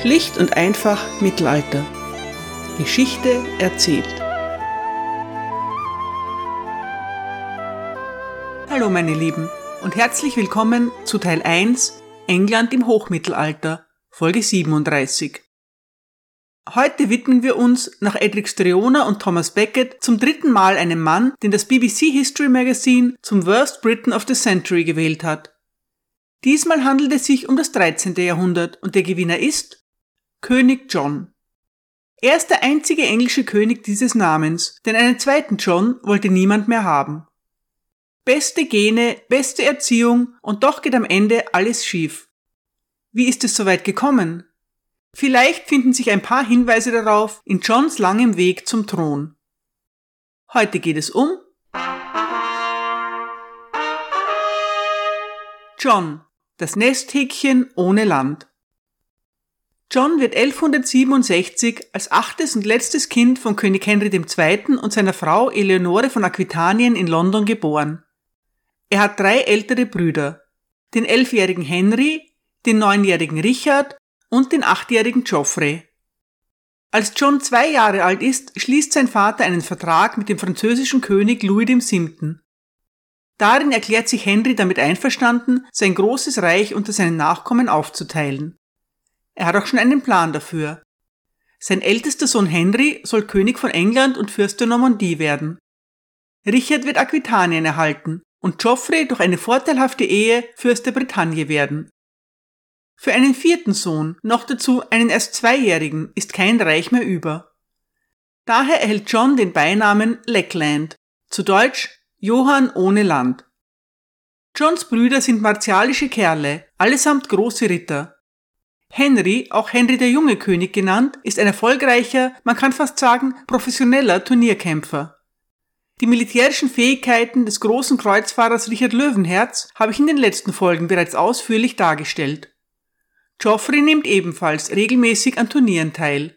Schlicht und einfach Mittelalter. Geschichte erzählt. Hallo meine Lieben und herzlich willkommen zu Teil 1 England im Hochmittelalter, Folge 37. Heute widmen wir uns nach Edric Streona und Thomas Beckett zum dritten Mal einem Mann, den das BBC History Magazine zum Worst Britain of the Century gewählt hat. Diesmal handelt es sich um das 13. Jahrhundert und der Gewinner ist König John. Er ist der einzige englische König dieses Namens, denn einen zweiten John wollte niemand mehr haben. Beste Gene, beste Erziehung und doch geht am Ende alles schief. Wie ist es soweit gekommen? Vielleicht finden sich ein paar Hinweise darauf in Johns langem Weg zum Thron. Heute geht es um John, das Nesthäkchen ohne Land. John wird 1167 als achtes und letztes Kind von König Henry II. und seiner Frau Eleonore von Aquitanien in London geboren. Er hat drei ältere Brüder, den elfjährigen Henry, den neunjährigen Richard und den achtjährigen Geoffrey. Als John zwei Jahre alt ist, schließt sein Vater einen Vertrag mit dem französischen König Louis VII. Darin erklärt sich Henry damit einverstanden, sein großes Reich unter seinen Nachkommen aufzuteilen. Er hat auch schon einen Plan dafür. Sein ältester Sohn Henry soll König von England und Fürst der Normandie werden. Richard wird Aquitanien erhalten und Geoffrey durch eine vorteilhafte Ehe Fürst der Bretagne werden. Für einen vierten Sohn, noch dazu einen erst zweijährigen, ist kein Reich mehr über. Daher erhält John den Beinamen Leckland, zu Deutsch Johann ohne Land. Johns Brüder sind martialische Kerle, allesamt große Ritter. Henry, auch Henry der junge König genannt, ist ein erfolgreicher, man kann fast sagen, professioneller Turnierkämpfer. Die militärischen Fähigkeiten des großen Kreuzfahrers Richard Löwenherz habe ich in den letzten Folgen bereits ausführlich dargestellt. Geoffrey nimmt ebenfalls regelmäßig an Turnieren teil.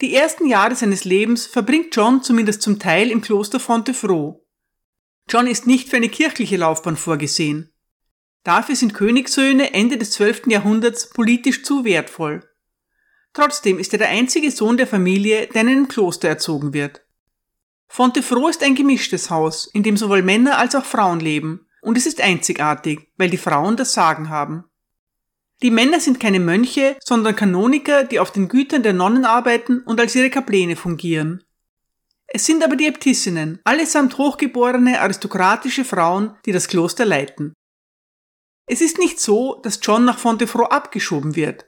Die ersten Jahre seines Lebens verbringt John zumindest zum Teil im Kloster Fontevraud. John ist nicht für eine kirchliche Laufbahn vorgesehen. Dafür sind Königssöhne Ende des 12. Jahrhunderts politisch zu wertvoll. Trotzdem ist er der einzige Sohn der Familie, der in einem Kloster erzogen wird. Fontevraud ist ein gemischtes Haus, in dem sowohl Männer als auch Frauen leben, und es ist einzigartig, weil die Frauen das Sagen haben. Die Männer sind keine Mönche, sondern Kanoniker, die auf den Gütern der Nonnen arbeiten und als ihre Kapläne fungieren. Es sind aber die Äbtissinnen, allesamt hochgeborene aristokratische Frauen, die das Kloster leiten. Es ist nicht so, dass John nach Fontevraud abgeschoben wird.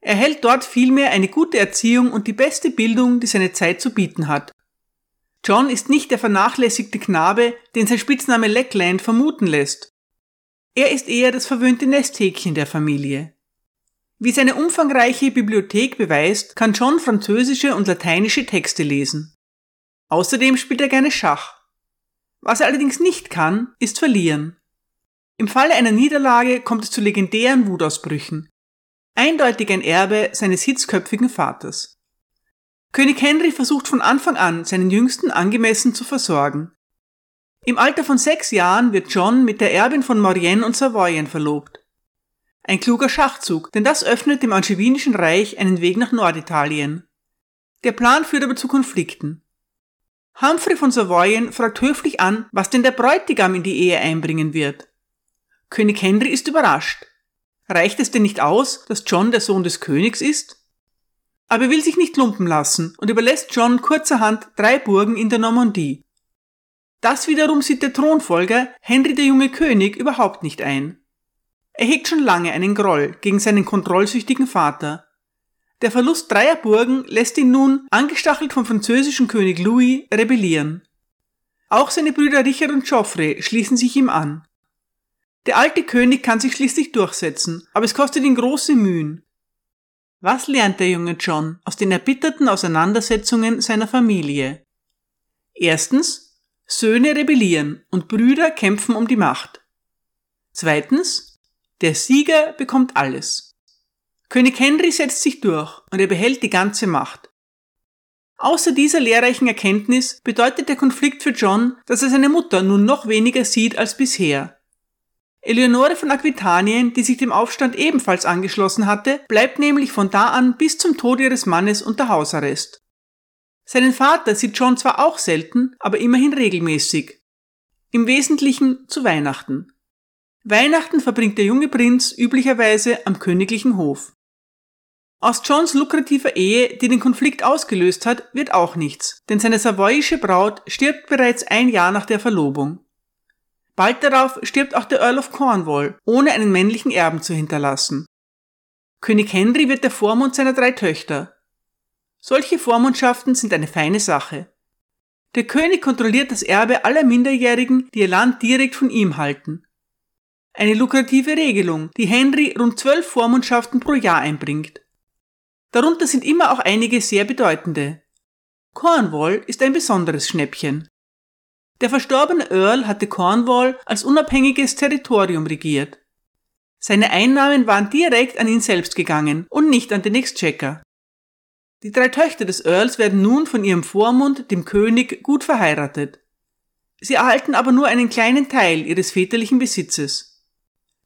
Er hält dort vielmehr eine gute Erziehung und die beste Bildung, die seine Zeit zu bieten hat. John ist nicht der vernachlässigte Knabe, den sein Spitzname Leckland vermuten lässt. Er ist eher das verwöhnte Nesthäkchen der Familie. Wie seine umfangreiche Bibliothek beweist, kann John französische und lateinische Texte lesen. Außerdem spielt er gerne Schach. Was er allerdings nicht kann, ist verlieren. Im Falle einer Niederlage kommt es zu legendären Wutausbrüchen. Eindeutig ein Erbe seines hitzköpfigen Vaters. König Henry versucht von Anfang an, seinen Jüngsten angemessen zu versorgen. Im Alter von sechs Jahren wird John mit der Erbin von Maurienne und Savoyen verlobt. Ein kluger Schachzug, denn das öffnet dem Angevinischen Reich einen Weg nach Norditalien. Der Plan führt aber zu Konflikten. Humphrey von Savoyen fragt höflich an, was denn der Bräutigam in die Ehe einbringen wird. König Henry ist überrascht. Reicht es denn nicht aus, dass John der Sohn des Königs ist? Aber er will sich nicht lumpen lassen und überlässt John kurzerhand drei Burgen in der Normandie. Das wiederum sieht der Thronfolger, Henry der junge König, überhaupt nicht ein. Er hegt schon lange einen Groll gegen seinen kontrollsüchtigen Vater. Der Verlust dreier Burgen lässt ihn nun, angestachelt vom französischen König Louis, rebellieren. Auch seine Brüder Richard und Geoffrey schließen sich ihm an. Der alte König kann sich schließlich durchsetzen, aber es kostet ihn große Mühen. Was lernt der junge John aus den erbitterten Auseinandersetzungen seiner Familie? Erstens, Söhne rebellieren und Brüder kämpfen um die Macht. Zweitens, der Sieger bekommt alles. König Henry setzt sich durch und er behält die ganze Macht. Außer dieser lehrreichen Erkenntnis bedeutet der Konflikt für John, dass er seine Mutter nun noch weniger sieht als bisher Eleonore von Aquitanien, die sich dem Aufstand ebenfalls angeschlossen hatte, bleibt nämlich von da an bis zum Tod ihres Mannes unter Hausarrest. Seinen Vater sieht John zwar auch selten, aber immerhin regelmäßig. Im Wesentlichen zu Weihnachten. Weihnachten verbringt der junge Prinz üblicherweise am königlichen Hof. Aus Johns lukrativer Ehe, die den Konflikt ausgelöst hat, wird auch nichts, denn seine savoyische Braut stirbt bereits ein Jahr nach der Verlobung. Bald darauf stirbt auch der Earl of Cornwall, ohne einen männlichen Erben zu hinterlassen. König Henry wird der Vormund seiner drei Töchter. Solche Vormundschaften sind eine feine Sache. Der König kontrolliert das Erbe aller Minderjährigen, die ihr Land direkt von ihm halten. Eine lukrative Regelung, die Henry rund zwölf Vormundschaften pro Jahr einbringt. Darunter sind immer auch einige sehr bedeutende. Cornwall ist ein besonderes Schnäppchen. Der verstorbene Earl hatte Cornwall als unabhängiges Territorium regiert. Seine Einnahmen waren direkt an ihn selbst gegangen und nicht an den Exchequer. Die drei Töchter des Earls werden nun von ihrem Vormund, dem König, gut verheiratet. Sie erhalten aber nur einen kleinen Teil ihres väterlichen Besitzes.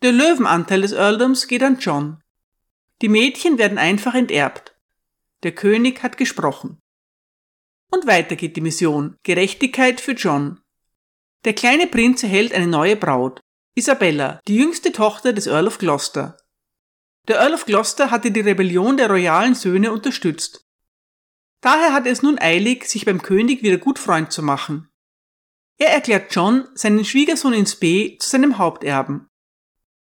Der Löwenanteil des Earldoms geht an John. Die Mädchen werden einfach enterbt. Der König hat gesprochen. Und weiter geht die Mission. Gerechtigkeit für John. Der kleine Prinz erhält eine neue Braut. Isabella, die jüngste Tochter des Earl of Gloucester. Der Earl of Gloucester hatte die Rebellion der royalen Söhne unterstützt. Daher hat er es nun eilig, sich beim König wieder gut Freund zu machen. Er erklärt John, seinen Schwiegersohn ins B, zu seinem Haupterben.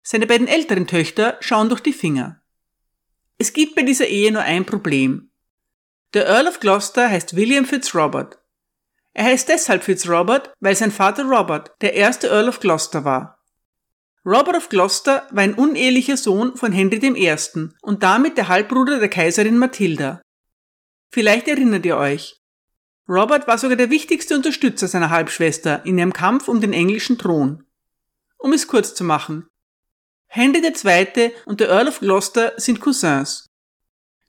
Seine beiden älteren Töchter schauen durch die Finger. Es gibt bei dieser Ehe nur ein Problem. Der Earl of Gloucester heißt William Fitzrobert. Er heißt deshalb Fitzrobert, weil sein Vater Robert der erste Earl of Gloucester war. Robert of Gloucester war ein unehelicher Sohn von Henry I. und damit der Halbbruder der Kaiserin Mathilda. Vielleicht erinnert ihr euch. Robert war sogar der wichtigste Unterstützer seiner Halbschwester in ihrem Kampf um den englischen Thron. Um es kurz zu machen, Henry II. und der Earl of Gloucester sind Cousins.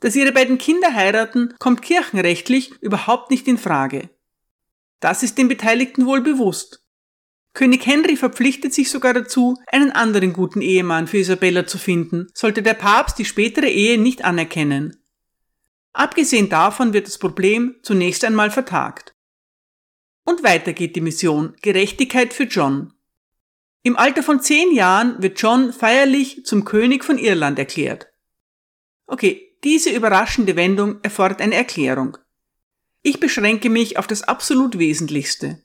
Dass ihre beiden Kinder heiraten, kommt kirchenrechtlich überhaupt nicht in Frage. Das ist den Beteiligten wohl bewusst. König Henry verpflichtet sich sogar dazu, einen anderen guten Ehemann für Isabella zu finden, sollte der Papst die spätere Ehe nicht anerkennen. Abgesehen davon wird das Problem zunächst einmal vertagt. Und weiter geht die Mission Gerechtigkeit für John. Im Alter von zehn Jahren wird John feierlich zum König von Irland erklärt. Okay, diese überraschende Wendung erfordert eine Erklärung. Ich beschränke mich auf das absolut Wesentlichste.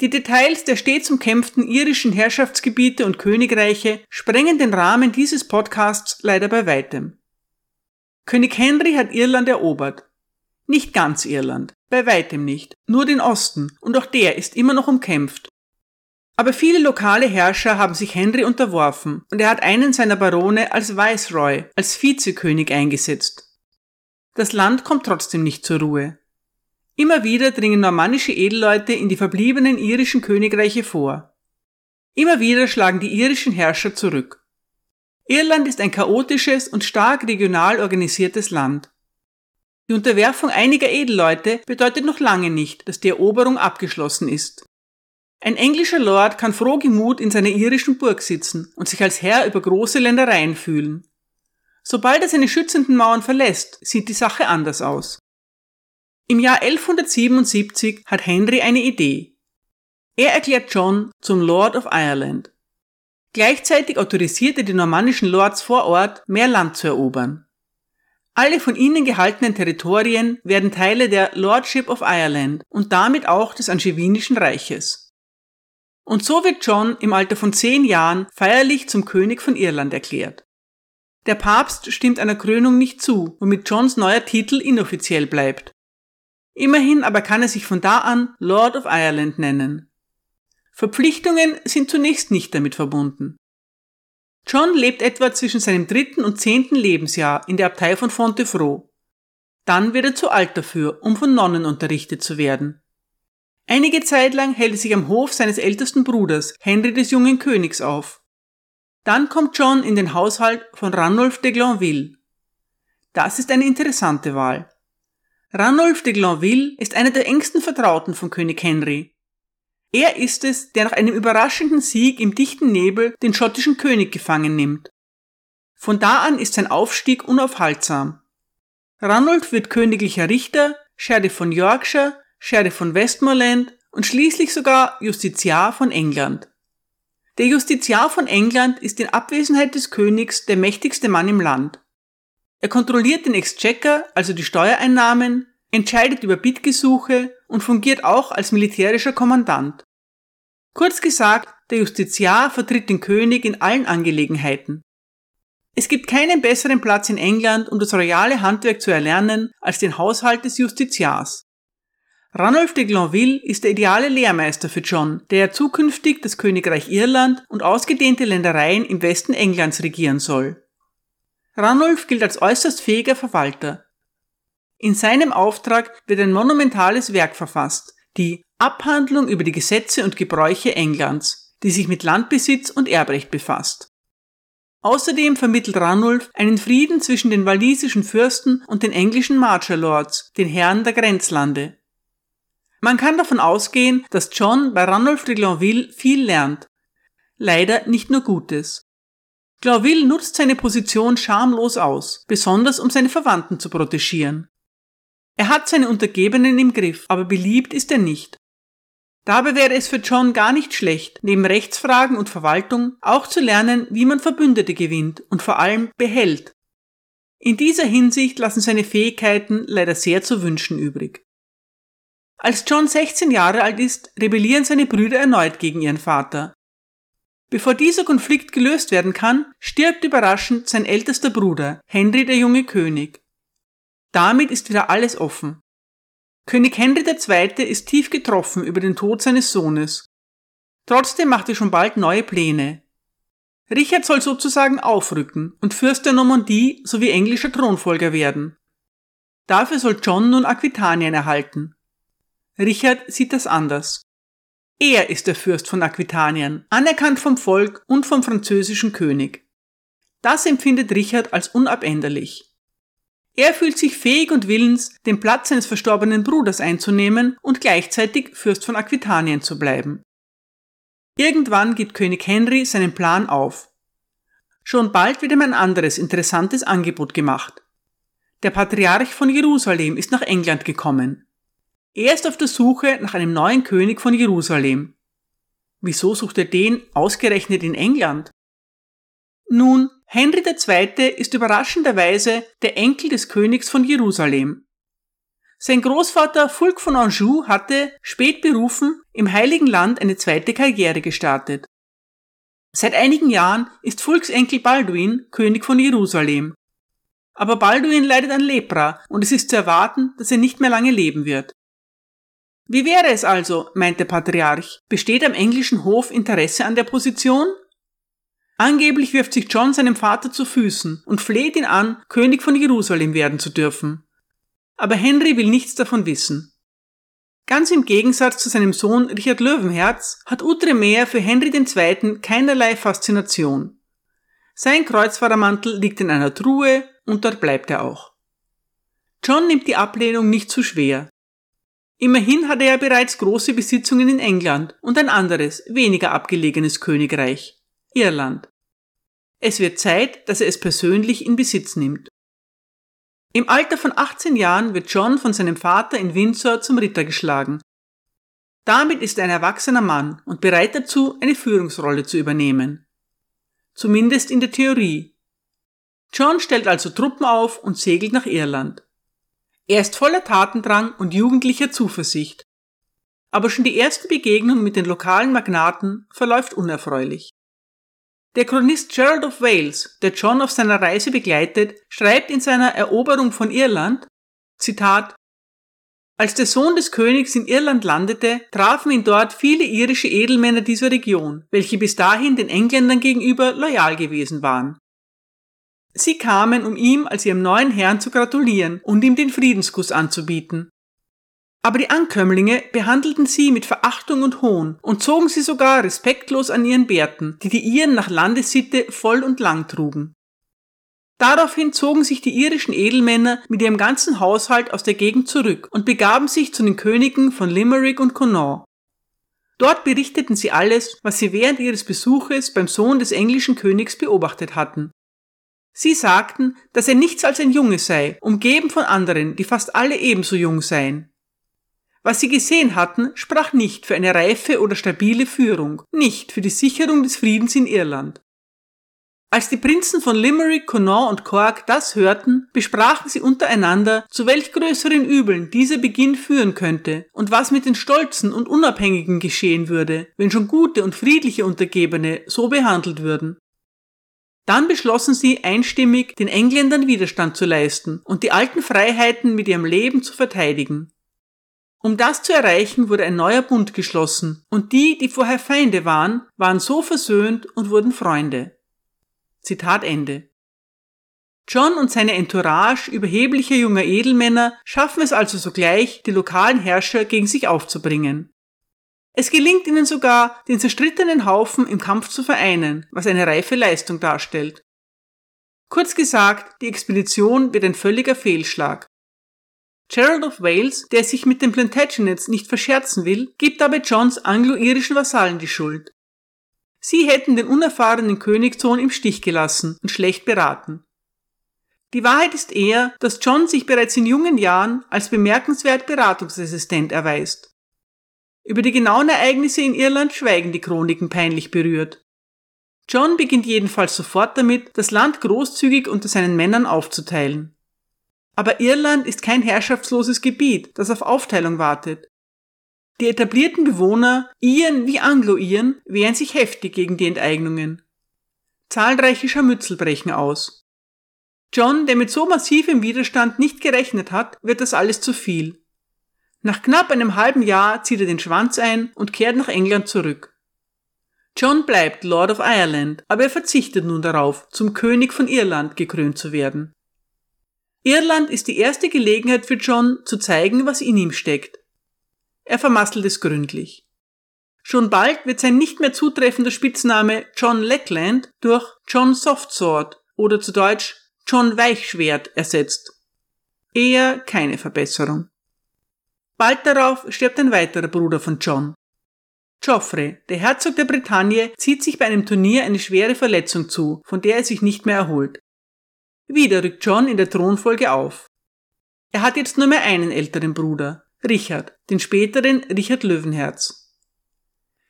Die Details der stets umkämpften irischen Herrschaftsgebiete und Königreiche sprengen den Rahmen dieses Podcasts leider bei weitem. König Henry hat Irland erobert. Nicht ganz Irland, bei weitem nicht, nur den Osten, und auch der ist immer noch umkämpft aber viele lokale Herrscher haben sich Henry unterworfen und er hat einen seiner Barone als Viceroy, als Vizekönig eingesetzt. Das Land kommt trotzdem nicht zur Ruhe. Immer wieder dringen normannische Edelleute in die verbliebenen irischen Königreiche vor. Immer wieder schlagen die irischen Herrscher zurück. Irland ist ein chaotisches und stark regional organisiertes Land. Die Unterwerfung einiger Edelleute bedeutet noch lange nicht, dass die Eroberung abgeschlossen ist. Ein englischer Lord kann frohgemut in seiner irischen Burg sitzen und sich als Herr über große Ländereien fühlen. Sobald er seine schützenden Mauern verlässt, sieht die Sache anders aus. Im Jahr 1177 hat Henry eine Idee. Er erklärt John zum Lord of Ireland. Gleichzeitig autorisiert er die normannischen Lords vor Ort, mehr Land zu erobern. Alle von ihnen gehaltenen Territorien werden Teile der Lordship of Ireland und damit auch des Angevinischen Reiches. Und so wird John im Alter von zehn Jahren feierlich zum König von Irland erklärt. Der Papst stimmt einer Krönung nicht zu, womit Johns neuer Titel inoffiziell bleibt. Immerhin aber kann er sich von da an Lord of Ireland nennen. Verpflichtungen sind zunächst nicht damit verbunden. John lebt etwa zwischen seinem dritten und zehnten Lebensjahr in der Abtei von Fontevraud. Dann wird er zu alt dafür, um von Nonnen unterrichtet zu werden. Einige Zeit lang hält er sich am Hof seines ältesten Bruders, Henry des jungen Königs, auf. Dann kommt John in den Haushalt von Ranulf de Glanville. Das ist eine interessante Wahl. Ranulf de Glanville ist einer der engsten Vertrauten von König Henry. Er ist es, der nach einem überraschenden Sieg im dichten Nebel den schottischen König gefangen nimmt. Von da an ist sein Aufstieg unaufhaltsam. Ranulf wird königlicher Richter, Sheriff von Yorkshire, Sheriff von Westmoreland und schließlich sogar Justiziar von England. Der Justiziar von England ist in Abwesenheit des Königs der mächtigste Mann im Land. Er kontrolliert den Exchequer, also die Steuereinnahmen, entscheidet über Bittgesuche und fungiert auch als militärischer Kommandant. Kurz gesagt, der Justiziar vertritt den König in allen Angelegenheiten. Es gibt keinen besseren Platz in England, um das royale Handwerk zu erlernen, als den Haushalt des Justiziars. Ranulf de Glanville ist der ideale Lehrmeister für John, der zukünftig das Königreich Irland und ausgedehnte Ländereien im Westen Englands regieren soll. Ranulf gilt als äußerst fähiger Verwalter. In seinem Auftrag wird ein monumentales Werk verfasst, die Abhandlung über die Gesetze und Gebräuche Englands, die sich mit Landbesitz und Erbrecht befasst. Außerdem vermittelt Ranulf einen Frieden zwischen den walisischen Fürsten und den englischen Marcher Lords, den Herren der Grenzlande. Man kann davon ausgehen, dass John bei Ranulf de Glanville viel lernt. Leider nicht nur Gutes. Glanville nutzt seine Position schamlos aus, besonders um seine Verwandten zu protegieren. Er hat seine Untergebenen im Griff, aber beliebt ist er nicht. Dabei wäre es für John gar nicht schlecht, neben Rechtsfragen und Verwaltung auch zu lernen, wie man Verbündete gewinnt und vor allem behält. In dieser Hinsicht lassen seine Fähigkeiten leider sehr zu wünschen übrig. Als John 16 Jahre alt ist, rebellieren seine Brüder erneut gegen ihren Vater. Bevor dieser Konflikt gelöst werden kann, stirbt überraschend sein ältester Bruder, Henry der junge König. Damit ist wieder alles offen. König Henry II. ist tief getroffen über den Tod seines Sohnes. Trotzdem macht er schon bald neue Pläne. Richard soll sozusagen aufrücken und Fürst der Normandie sowie englischer Thronfolger werden. Dafür soll John nun Aquitanien erhalten. Richard sieht das anders. Er ist der Fürst von Aquitanien, anerkannt vom Volk und vom französischen König. Das empfindet Richard als unabänderlich. Er fühlt sich fähig und willens, den Platz seines verstorbenen Bruders einzunehmen und gleichzeitig Fürst von Aquitanien zu bleiben. Irgendwann gibt König Henry seinen Plan auf. Schon bald wird ihm ein anderes interessantes Angebot gemacht. Der Patriarch von Jerusalem ist nach England gekommen. Er ist auf der Suche nach einem neuen König von Jerusalem. Wieso sucht er den ausgerechnet in England? Nun, Henry II. ist überraschenderweise der Enkel des Königs von Jerusalem. Sein Großvater Fulk von Anjou hatte, spät berufen, im Heiligen Land eine zweite Karriere gestartet. Seit einigen Jahren ist Fulks Enkel Balduin König von Jerusalem. Aber Balduin leidet an Lepra und es ist zu erwarten, dass er nicht mehr lange leben wird. Wie wäre es also, meint der Patriarch, besteht am englischen Hof Interesse an der Position? Angeblich wirft sich John seinem Vater zu Füßen und fleht ihn an, König von Jerusalem werden zu dürfen. Aber Henry will nichts davon wissen. Ganz im Gegensatz zu seinem Sohn Richard Löwenherz hat Outremer für Henry II. keinerlei Faszination. Sein Kreuzfahrermantel liegt in einer Truhe und dort bleibt er auch. John nimmt die Ablehnung nicht zu schwer. Immerhin hat er bereits große Besitzungen in England und ein anderes, weniger abgelegenes Königreich. Irland. Es wird Zeit, dass er es persönlich in Besitz nimmt. Im Alter von 18 Jahren wird John von seinem Vater in Windsor zum Ritter geschlagen. Damit ist er ein erwachsener Mann und bereit dazu, eine Führungsrolle zu übernehmen. Zumindest in der Theorie. John stellt also Truppen auf und segelt nach Irland. Er ist voller Tatendrang und jugendlicher Zuversicht. Aber schon die erste Begegnung mit den lokalen Magnaten verläuft unerfreulich. Der Chronist Gerald of Wales, der John auf seiner Reise begleitet, schreibt in seiner Eroberung von Irland, Zitat, als der Sohn des Königs in Irland landete, trafen ihn dort viele irische Edelmänner dieser Region, welche bis dahin den Engländern gegenüber loyal gewesen waren. Sie kamen, um ihm als ihrem neuen Herrn zu gratulieren und ihm den Friedenskuss anzubieten. Aber die Ankömmlinge behandelten sie mit Verachtung und Hohn und zogen sie sogar respektlos an ihren Bärten, die die ihren nach Landessitte voll und lang trugen. Daraufhin zogen sich die irischen Edelmänner mit ihrem ganzen Haushalt aus der Gegend zurück und begaben sich zu den Königen von Limerick und Connaught. Dort berichteten sie alles, was sie während ihres Besuches beim Sohn des englischen Königs beobachtet hatten. Sie sagten, dass er nichts als ein Junge sei, umgeben von anderen, die fast alle ebenso jung seien. Was sie gesehen hatten, sprach nicht für eine reife oder stabile Führung, nicht für die Sicherung des Friedens in Irland. Als die Prinzen von Limerick, Connaught und Cork das hörten, besprachen sie untereinander, zu welch größeren Übeln dieser Beginn führen könnte und was mit den Stolzen und Unabhängigen geschehen würde, wenn schon gute und friedliche Untergebene so behandelt würden. Dann beschlossen sie einstimmig, den Engländern Widerstand zu leisten und die alten Freiheiten mit ihrem Leben zu verteidigen. Um das zu erreichen, wurde ein neuer Bund geschlossen, und die, die vorher Feinde waren, waren so versöhnt und wurden Freunde. Zitat Ende. John und seine Entourage überheblicher junger Edelmänner schaffen es also sogleich, die lokalen Herrscher gegen sich aufzubringen. Es gelingt ihnen sogar, den zerstrittenen Haufen im Kampf zu vereinen, was eine reife Leistung darstellt. Kurz gesagt, die Expedition wird ein völliger Fehlschlag. Gerald of Wales, der sich mit den Plantagenets nicht verscherzen will, gibt dabei Johns anglo-irischen Vasallen die Schuld. Sie hätten den unerfahrenen Königssohn im Stich gelassen und schlecht beraten. Die Wahrheit ist eher, dass John sich bereits in jungen Jahren als bemerkenswert beratungsresistent erweist. Über die genauen Ereignisse in Irland schweigen die Chroniken peinlich berührt. John beginnt jedenfalls sofort damit, das Land großzügig unter seinen Männern aufzuteilen. Aber Irland ist kein herrschaftsloses Gebiet, das auf Aufteilung wartet. Die etablierten Bewohner, Iren wie Anglo-Iren, wehren sich heftig gegen die Enteignungen. Zahlreiche Scharmützel brechen aus. John, der mit so massivem Widerstand nicht gerechnet hat, wird das alles zu viel. Nach knapp einem halben Jahr zieht er den Schwanz ein und kehrt nach England zurück. John bleibt Lord of Ireland, aber er verzichtet nun darauf, zum König von Irland gekrönt zu werden. Irland ist die erste Gelegenheit für John, zu zeigen, was in ihm steckt. Er vermasselt es gründlich. Schon bald wird sein nicht mehr zutreffender Spitzname John Lackland durch John Softsword oder zu Deutsch John Weichschwert ersetzt. Eher keine Verbesserung. Bald darauf stirbt ein weiterer Bruder von John. Geoffrey, der Herzog der Bretagne, zieht sich bei einem Turnier eine schwere Verletzung zu, von der er sich nicht mehr erholt. Wieder rückt John in der Thronfolge auf. Er hat jetzt nur mehr einen älteren Bruder, Richard, den späteren Richard Löwenherz.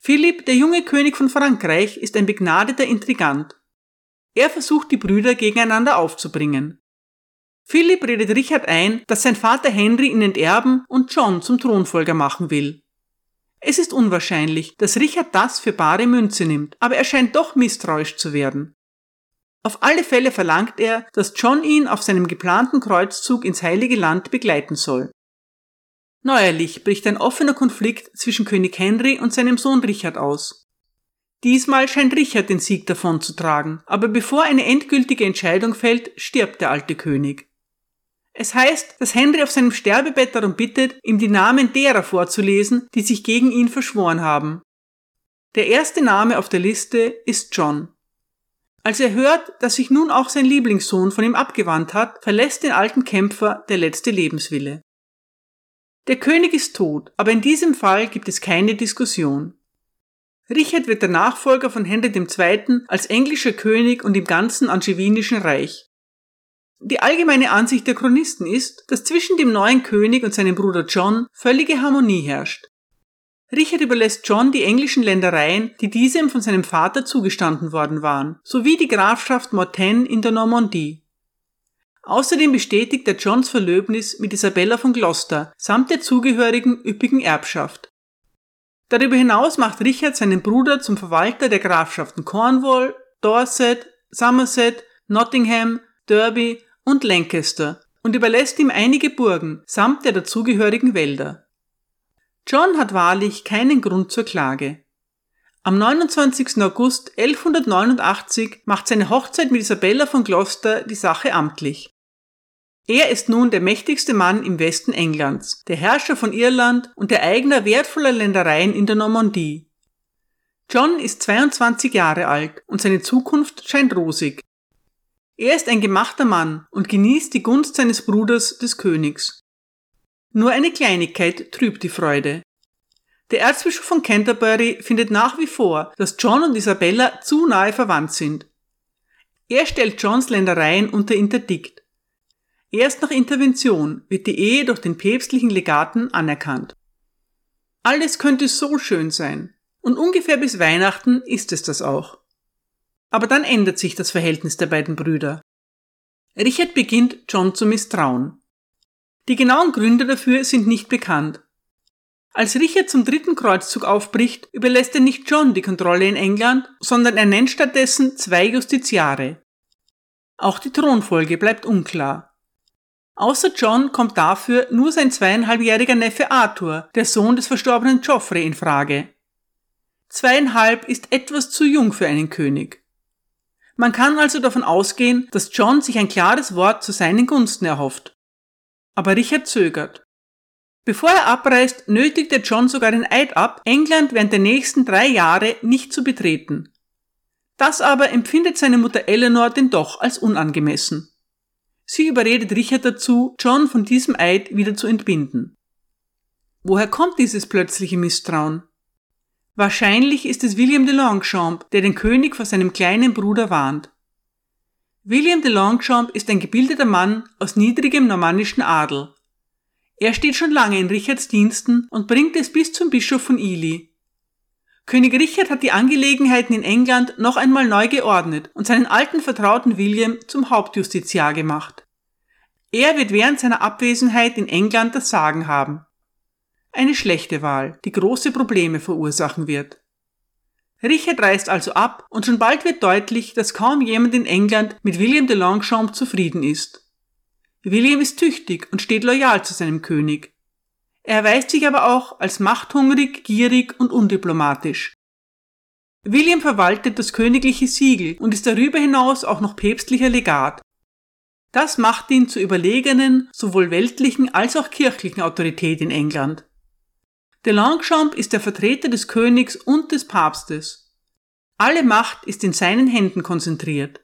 Philipp, der junge König von Frankreich, ist ein begnadeter Intrigant. Er versucht die Brüder gegeneinander aufzubringen. Philipp redet Richard ein, dass sein Vater Henry ihn enterben und John zum Thronfolger machen will. Es ist unwahrscheinlich, dass Richard das für bare Münze nimmt, aber er scheint doch misstrauisch zu werden. Auf alle Fälle verlangt er, dass John ihn auf seinem geplanten Kreuzzug ins Heilige Land begleiten soll. Neuerlich bricht ein offener Konflikt zwischen König Henry und seinem Sohn Richard aus. Diesmal scheint Richard den Sieg davon zu tragen, aber bevor eine endgültige Entscheidung fällt, stirbt der alte König. Es heißt, dass Henry auf seinem Sterbebett darum bittet, ihm die Namen derer vorzulesen, die sich gegen ihn verschworen haben. Der erste Name auf der Liste ist John. Als er hört, dass sich nun auch sein Lieblingssohn von ihm abgewandt hat, verlässt den alten Kämpfer der letzte Lebenswille. Der König ist tot, aber in diesem Fall gibt es keine Diskussion. Richard wird der Nachfolger von Henry II. als englischer König und im ganzen angevinischen Reich. Die allgemeine Ansicht der Chronisten ist, dass zwischen dem neuen König und seinem Bruder John völlige Harmonie herrscht. Richard überlässt John die englischen Ländereien, die diesem von seinem Vater zugestanden worden waren, sowie die Grafschaft Mortaine in der Normandie. Außerdem bestätigt er Johns Verlöbnis mit Isabella von Gloucester samt der zugehörigen üppigen Erbschaft. Darüber hinaus macht Richard seinen Bruder zum Verwalter der Grafschaften Cornwall, Dorset, Somerset, Nottingham, Derby und Lancaster und überlässt ihm einige Burgen samt der dazugehörigen Wälder. John hat wahrlich keinen Grund zur Klage. Am 29. August 1189 macht seine Hochzeit mit Isabella von Gloucester die Sache amtlich. Er ist nun der mächtigste Mann im Westen Englands, der Herrscher von Irland und der Eigner wertvoller Ländereien in der Normandie. John ist 22 Jahre alt und seine Zukunft scheint rosig. Er ist ein gemachter Mann und genießt die Gunst seines Bruders des Königs. Nur eine Kleinigkeit trübt die Freude. Der Erzbischof von Canterbury findet nach wie vor, dass John und Isabella zu nahe verwandt sind. Er stellt Johns Ländereien unter Interdikt. Erst nach Intervention wird die Ehe durch den päpstlichen Legaten anerkannt. Alles könnte so schön sein. Und ungefähr bis Weihnachten ist es das auch. Aber dann ändert sich das Verhältnis der beiden Brüder. Richard beginnt, John zu misstrauen. Die genauen Gründe dafür sind nicht bekannt. Als Richard zum dritten Kreuzzug aufbricht, überlässt er nicht John die Kontrolle in England, sondern er nennt stattdessen zwei Justiziare. Auch die Thronfolge bleibt unklar. Außer John kommt dafür nur sein zweieinhalbjähriger Neffe Arthur, der Sohn des verstorbenen Geoffrey, in Frage. Zweieinhalb ist etwas zu jung für einen König. Man kann also davon ausgehen, dass John sich ein klares Wort zu seinen Gunsten erhofft. Aber Richard zögert. Bevor er abreist, nötigt er John sogar den Eid ab, England während der nächsten drei Jahre nicht zu betreten. Das aber empfindet seine Mutter Eleanor denn doch als unangemessen. Sie überredet Richard dazu, John von diesem Eid wieder zu entbinden. Woher kommt dieses plötzliche Misstrauen? Wahrscheinlich ist es William de Longchamp, der den König vor seinem kleinen Bruder warnt. William de Longchamp ist ein gebildeter Mann aus niedrigem normannischen Adel. Er steht schon lange in Richards Diensten und bringt es bis zum Bischof von Ely. König Richard hat die Angelegenheiten in England noch einmal neu geordnet und seinen alten Vertrauten William zum Hauptjustiziar gemacht. Er wird während seiner Abwesenheit in England das Sagen haben. Eine schlechte Wahl, die große Probleme verursachen wird. Richard reist also ab und schon bald wird deutlich, dass kaum jemand in England mit William de Longchamp zufrieden ist. William ist tüchtig und steht loyal zu seinem König. Er erweist sich aber auch als machthungrig, gierig und undiplomatisch. William verwaltet das königliche Siegel und ist darüber hinaus auch noch päpstlicher Legat. Das macht ihn zur überlegenen, sowohl weltlichen als auch kirchlichen Autorität in England. De Longchamp ist der Vertreter des Königs und des Papstes. Alle Macht ist in seinen Händen konzentriert.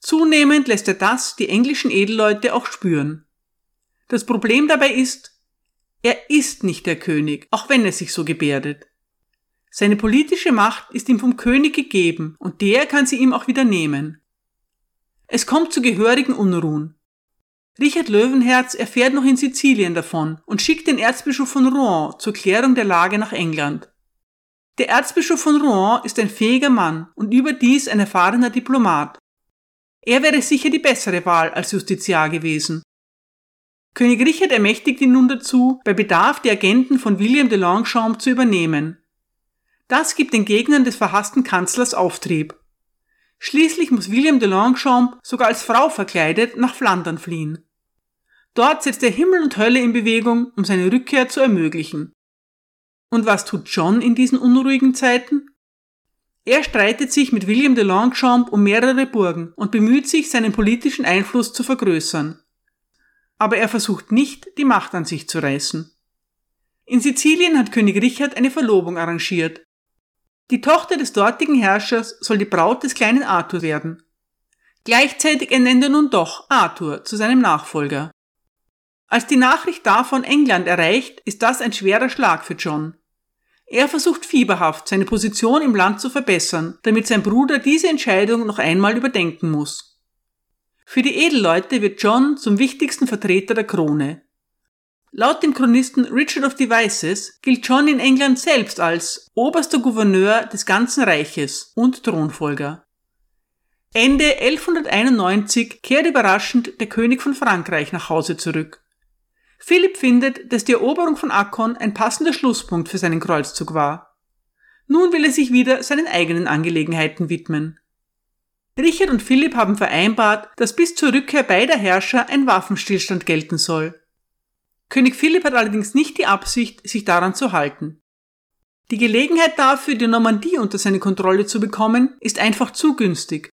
Zunehmend lässt er das die englischen Edelleute auch spüren. Das Problem dabei ist, er ist nicht der König, auch wenn er sich so gebärdet. Seine politische Macht ist ihm vom König gegeben und der kann sie ihm auch wieder nehmen. Es kommt zu gehörigen Unruhen. Richard Löwenherz erfährt noch in Sizilien davon und schickt den Erzbischof von Rouen zur Klärung der Lage nach England. Der Erzbischof von Rouen ist ein fähiger Mann und überdies ein erfahrener Diplomat. Er wäre sicher die bessere Wahl als Justiziar gewesen. König Richard ermächtigt ihn nun dazu, bei Bedarf die Agenten von William de Longchamp zu übernehmen. Das gibt den Gegnern des verhassten Kanzlers Auftrieb. Schließlich muss William de Longchamp sogar als Frau verkleidet nach Flandern fliehen. Dort setzt er Himmel und Hölle in Bewegung, um seine Rückkehr zu ermöglichen. Und was tut John in diesen unruhigen Zeiten? Er streitet sich mit William de Longchamp um mehrere Burgen und bemüht sich, seinen politischen Einfluss zu vergrößern. Aber er versucht nicht, die Macht an sich zu reißen. In Sizilien hat König Richard eine Verlobung arrangiert. Die Tochter des dortigen Herrschers soll die Braut des kleinen Arthur werden. Gleichzeitig ernennt er nun doch Arthur zu seinem Nachfolger. Als die Nachricht davon England erreicht, ist das ein schwerer Schlag für John. Er versucht fieberhaft, seine Position im Land zu verbessern, damit sein Bruder diese Entscheidung noch einmal überdenken muss. Für die Edelleute wird John zum wichtigsten Vertreter der Krone. Laut dem Chronisten Richard of Devices gilt John in England selbst als oberster Gouverneur des ganzen Reiches und Thronfolger. Ende 1191 kehrt überraschend der König von Frankreich nach Hause zurück. Philipp findet, dass die Eroberung von Akkon ein passender Schlusspunkt für seinen Kreuzzug war. Nun will er sich wieder seinen eigenen Angelegenheiten widmen. Richard und Philipp haben vereinbart, dass bis zur Rückkehr beider Herrscher ein Waffenstillstand gelten soll. König Philipp hat allerdings nicht die Absicht, sich daran zu halten. Die Gelegenheit dafür, die Normandie unter seine Kontrolle zu bekommen, ist einfach zu günstig.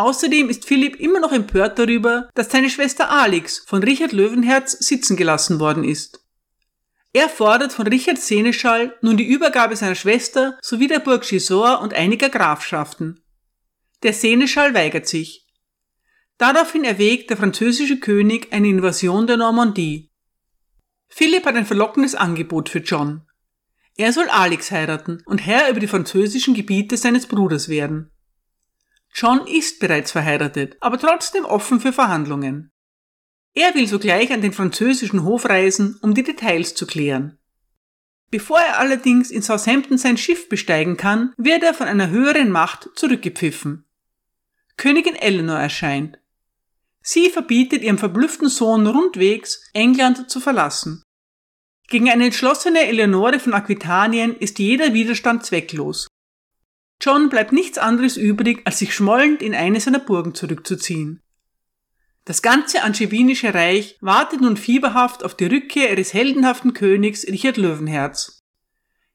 Außerdem ist Philipp immer noch empört darüber, dass seine Schwester Alix von Richard Löwenherz sitzen gelassen worden ist. Er fordert von Richard Seneschall nun die Übergabe seiner Schwester sowie der Burg Gisors und einiger Grafschaften. Der Seneschall weigert sich. Daraufhin erwägt der französische König eine Invasion der Normandie. Philipp hat ein verlockendes Angebot für John. Er soll Alex heiraten und Herr über die französischen Gebiete seines Bruders werden. John ist bereits verheiratet, aber trotzdem offen für Verhandlungen. Er will sogleich an den französischen Hof reisen, um die Details zu klären. Bevor er allerdings in Southampton sein Schiff besteigen kann, wird er von einer höheren Macht zurückgepfiffen. Königin Eleanor erscheint. Sie verbietet ihrem verblüfften Sohn rundwegs, England zu verlassen. Gegen eine entschlossene Eleonore von Aquitanien ist jeder Widerstand zwecklos. John bleibt nichts anderes übrig, als sich schmollend in eine seiner Burgen zurückzuziehen. Das ganze angevinische Reich wartet nun fieberhaft auf die Rückkehr ihres heldenhaften Königs Richard Löwenherz.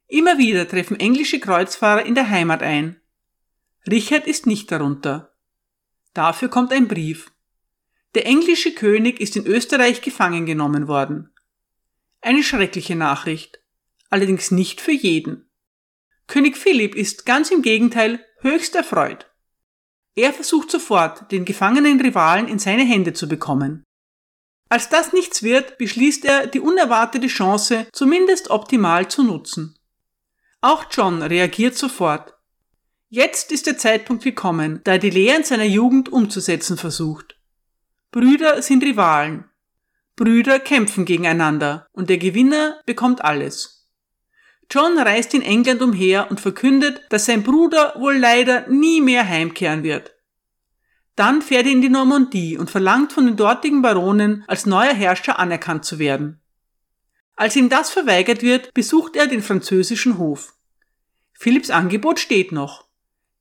Immer wieder treffen englische Kreuzfahrer in der Heimat ein. Richard ist nicht darunter. Dafür kommt ein Brief. Der englische König ist in Österreich gefangen genommen worden. Eine schreckliche Nachricht. Allerdings nicht für jeden. König Philipp ist ganz im Gegenteil höchst erfreut. Er versucht sofort, den gefangenen Rivalen in seine Hände zu bekommen. Als das nichts wird, beschließt er, die unerwartete Chance zumindest optimal zu nutzen. Auch John reagiert sofort. Jetzt ist der Zeitpunkt gekommen, da er die Lehren seiner Jugend umzusetzen versucht. Brüder sind Rivalen. Brüder kämpfen gegeneinander und der Gewinner bekommt alles. John reist in England umher und verkündet, dass sein Bruder wohl leider nie mehr heimkehren wird. Dann fährt er in die Normandie und verlangt von den dortigen Baronen, als neuer Herrscher anerkannt zu werden. Als ihm das verweigert wird, besucht er den französischen Hof. Philipps Angebot steht noch.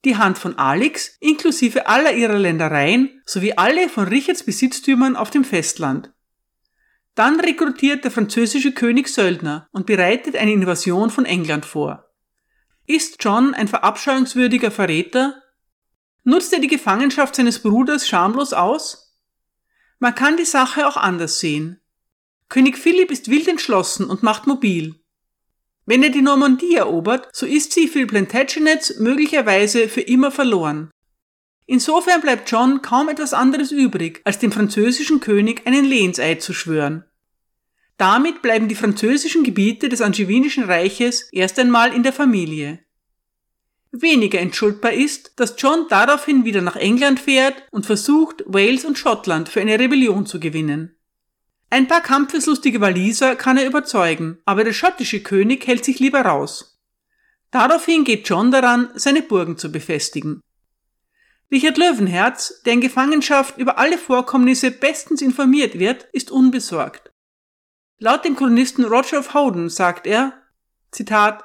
Die Hand von Alex inklusive aller ihrer Ländereien sowie alle von Richards Besitztümern auf dem Festland. Dann rekrutiert der französische König Söldner und bereitet eine Invasion von England vor. Ist John ein verabscheuungswürdiger Verräter? Nutzt er die Gefangenschaft seines Bruders schamlos aus? Man kann die Sache auch anders sehen. König Philipp ist wild entschlossen und macht mobil. Wenn er die Normandie erobert, so ist sie für die Plantagenets möglicherweise für immer verloren. Insofern bleibt John kaum etwas anderes übrig, als dem französischen König einen Lehenseid zu schwören. Damit bleiben die französischen Gebiete des Angevinischen Reiches erst einmal in der Familie. Weniger entschuldbar ist, dass John daraufhin wieder nach England fährt und versucht, Wales und Schottland für eine Rebellion zu gewinnen. Ein paar kampfeslustige Waliser kann er überzeugen, aber der schottische König hält sich lieber raus. Daraufhin geht John daran, seine Burgen zu befestigen. Richard Löwenherz, der in Gefangenschaft über alle Vorkommnisse bestens informiert wird, ist unbesorgt. Laut dem Chronisten Roger of Howden sagt er, Zitat,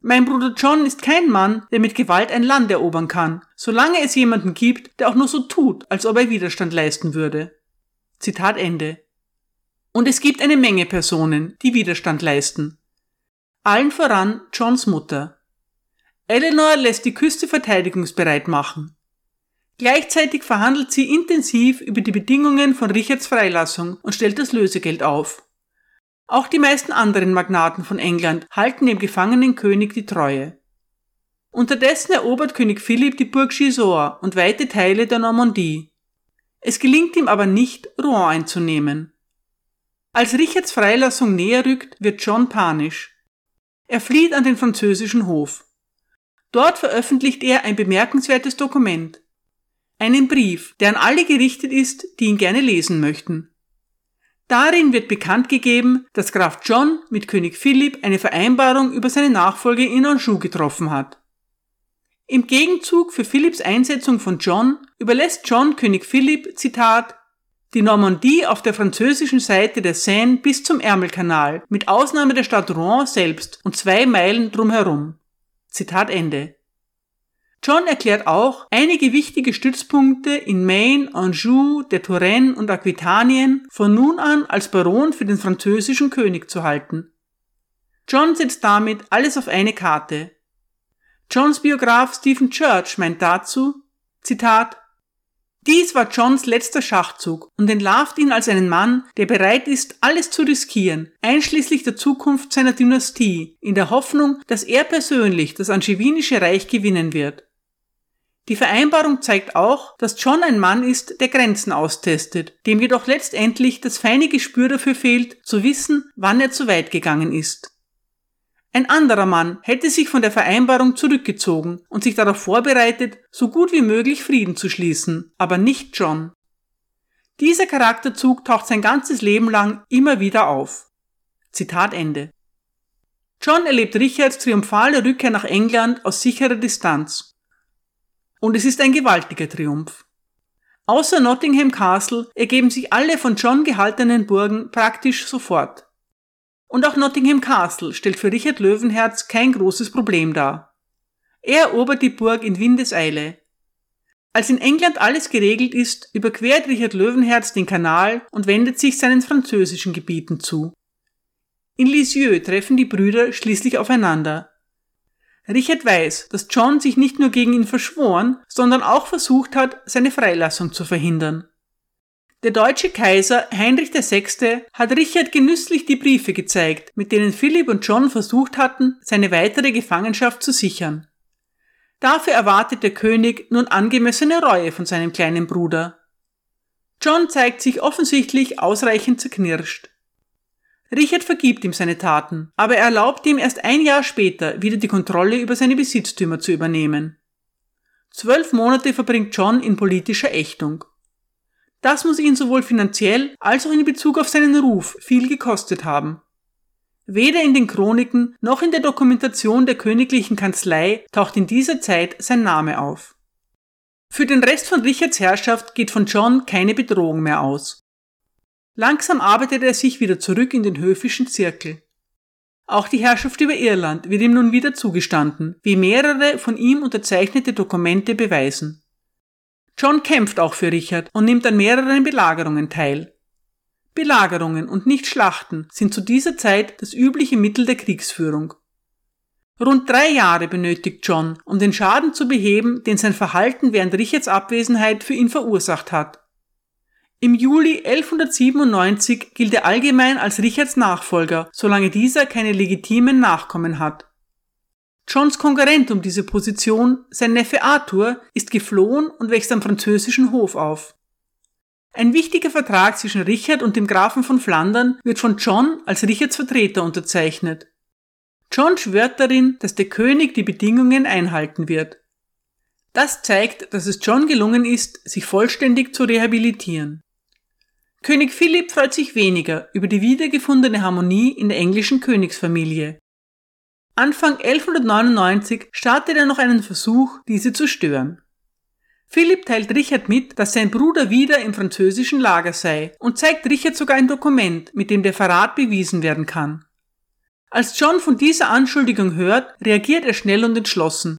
mein Bruder John ist kein Mann, der mit Gewalt ein Land erobern kann, solange es jemanden gibt, der auch nur so tut, als ob er Widerstand leisten würde. Zitat Ende. Und es gibt eine Menge Personen, die Widerstand leisten. Allen voran Johns Mutter. Eleanor lässt die Küste verteidigungsbereit machen. Gleichzeitig verhandelt sie intensiv über die Bedingungen von Richards Freilassung und stellt das Lösegeld auf. Auch die meisten anderen Magnaten von England halten dem gefangenen König die Treue. Unterdessen erobert König Philipp die Burg Gisors und weite Teile der Normandie. Es gelingt ihm aber nicht, Rouen einzunehmen. Als Richards Freilassung näher rückt, wird John panisch. Er flieht an den französischen Hof. Dort veröffentlicht er ein bemerkenswertes Dokument, einen Brief, der an alle gerichtet ist, die ihn gerne lesen möchten. Darin wird bekannt gegeben, dass Graf John mit König Philipp eine Vereinbarung über seine Nachfolge in Anjou getroffen hat. Im Gegenzug für Philipps Einsetzung von John überlässt John König Philipp, Zitat, die Normandie auf der französischen Seite der Seine bis zum Ärmelkanal, mit Ausnahme der Stadt Rouen selbst und zwei Meilen drumherum. Zitat Ende. John erklärt auch, einige wichtige Stützpunkte in Maine, Anjou, der Touraine und Aquitanien von nun an als Baron für den französischen König zu halten. John setzt damit alles auf eine Karte. Johns Biograf Stephen Church meint dazu, Zitat, dies war Johns letzter Schachzug und entlarvt ihn als einen Mann, der bereit ist, alles zu riskieren, einschließlich der Zukunft seiner Dynastie, in der Hoffnung, dass er persönlich das Angevinische Reich gewinnen wird. Die Vereinbarung zeigt auch, dass John ein Mann ist, der Grenzen austestet, dem jedoch letztendlich das feine Gespür dafür fehlt, zu wissen, wann er zu weit gegangen ist. Ein anderer Mann hätte sich von der Vereinbarung zurückgezogen und sich darauf vorbereitet, so gut wie möglich Frieden zu schließen, aber nicht John. Dieser Charakterzug taucht sein ganzes Leben lang immer wieder auf. Zitat Ende. John erlebt Richards triumphale Rückkehr nach England aus sicherer Distanz. Und es ist ein gewaltiger Triumph. Außer Nottingham Castle ergeben sich alle von John gehaltenen Burgen praktisch sofort. Und auch Nottingham Castle stellt für Richard Löwenherz kein großes Problem dar. Er erobert die Burg in Windeseile. Als in England alles geregelt ist, überquert Richard Löwenherz den Kanal und wendet sich seinen französischen Gebieten zu. In Lisieux treffen die Brüder schließlich aufeinander. Richard weiß, dass John sich nicht nur gegen ihn verschworen, sondern auch versucht hat, seine Freilassung zu verhindern. Der deutsche Kaiser Heinrich VI. hat Richard genüsslich die Briefe gezeigt, mit denen Philipp und John versucht hatten, seine weitere Gefangenschaft zu sichern. Dafür erwartet der König nun angemessene Reue von seinem kleinen Bruder. John zeigt sich offensichtlich ausreichend zerknirscht. Richard vergibt ihm seine Taten, aber er erlaubt ihm erst ein Jahr später wieder die Kontrolle über seine Besitztümer zu übernehmen. Zwölf Monate verbringt John in politischer Ächtung. Das muss ihn sowohl finanziell als auch in Bezug auf seinen Ruf viel gekostet haben. Weder in den Chroniken noch in der Dokumentation der königlichen Kanzlei taucht in dieser Zeit sein Name auf. Für den Rest von Richards Herrschaft geht von John keine Bedrohung mehr aus. Langsam arbeitet er sich wieder zurück in den höfischen Zirkel. Auch die Herrschaft über Irland wird ihm nun wieder zugestanden, wie mehrere von ihm unterzeichnete Dokumente beweisen. John kämpft auch für Richard und nimmt an mehreren Belagerungen teil. Belagerungen und nicht Schlachten sind zu dieser Zeit das übliche Mittel der Kriegsführung. Rund drei Jahre benötigt John, um den Schaden zu beheben, den sein Verhalten während Richards Abwesenheit für ihn verursacht hat. Im Juli 1197 gilt er allgemein als Richards Nachfolger, solange dieser keine legitimen Nachkommen hat. Johns Konkurrent um diese Position, sein Neffe Arthur, ist geflohen und wächst am französischen Hof auf. Ein wichtiger Vertrag zwischen Richard und dem Grafen von Flandern wird von John als Richards Vertreter unterzeichnet. John schwört darin, dass der König die Bedingungen einhalten wird. Das zeigt, dass es John gelungen ist, sich vollständig zu rehabilitieren. König Philipp freut sich weniger über die wiedergefundene Harmonie in der englischen Königsfamilie. Anfang 1199 startet er noch einen Versuch, diese zu stören. Philipp teilt Richard mit, dass sein Bruder wieder im französischen Lager sei und zeigt Richard sogar ein Dokument, mit dem der Verrat bewiesen werden kann. Als John von dieser Anschuldigung hört, reagiert er schnell und entschlossen.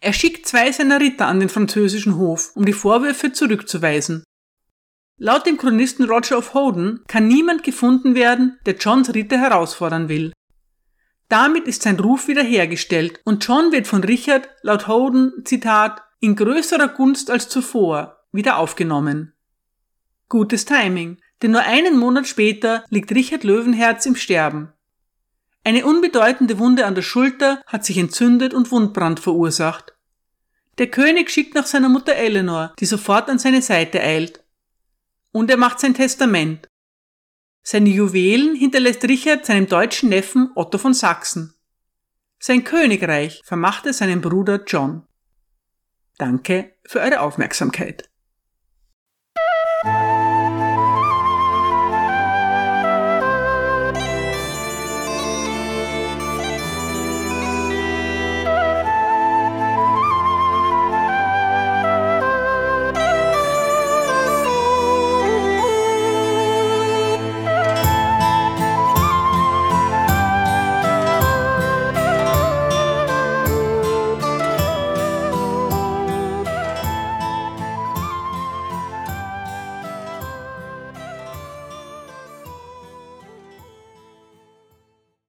Er schickt zwei seiner Ritter an den französischen Hof, um die Vorwürfe zurückzuweisen Laut dem Chronisten Roger of Hoden kann niemand gefunden werden, der Johns Ritter herausfordern will. Damit ist sein Ruf wiederhergestellt und John wird von Richard laut Hoden, Zitat, in größerer Gunst als zuvor wieder aufgenommen. Gutes Timing, denn nur einen Monat später liegt Richard Löwenherz im Sterben. Eine unbedeutende Wunde an der Schulter hat sich entzündet und Wundbrand verursacht. Der König schickt nach seiner Mutter Eleanor, die sofort an seine Seite eilt und er macht sein Testament. Seine Juwelen hinterlässt Richard seinem deutschen Neffen Otto von Sachsen. Sein Königreich vermacht er seinem Bruder John. Danke für eure Aufmerksamkeit.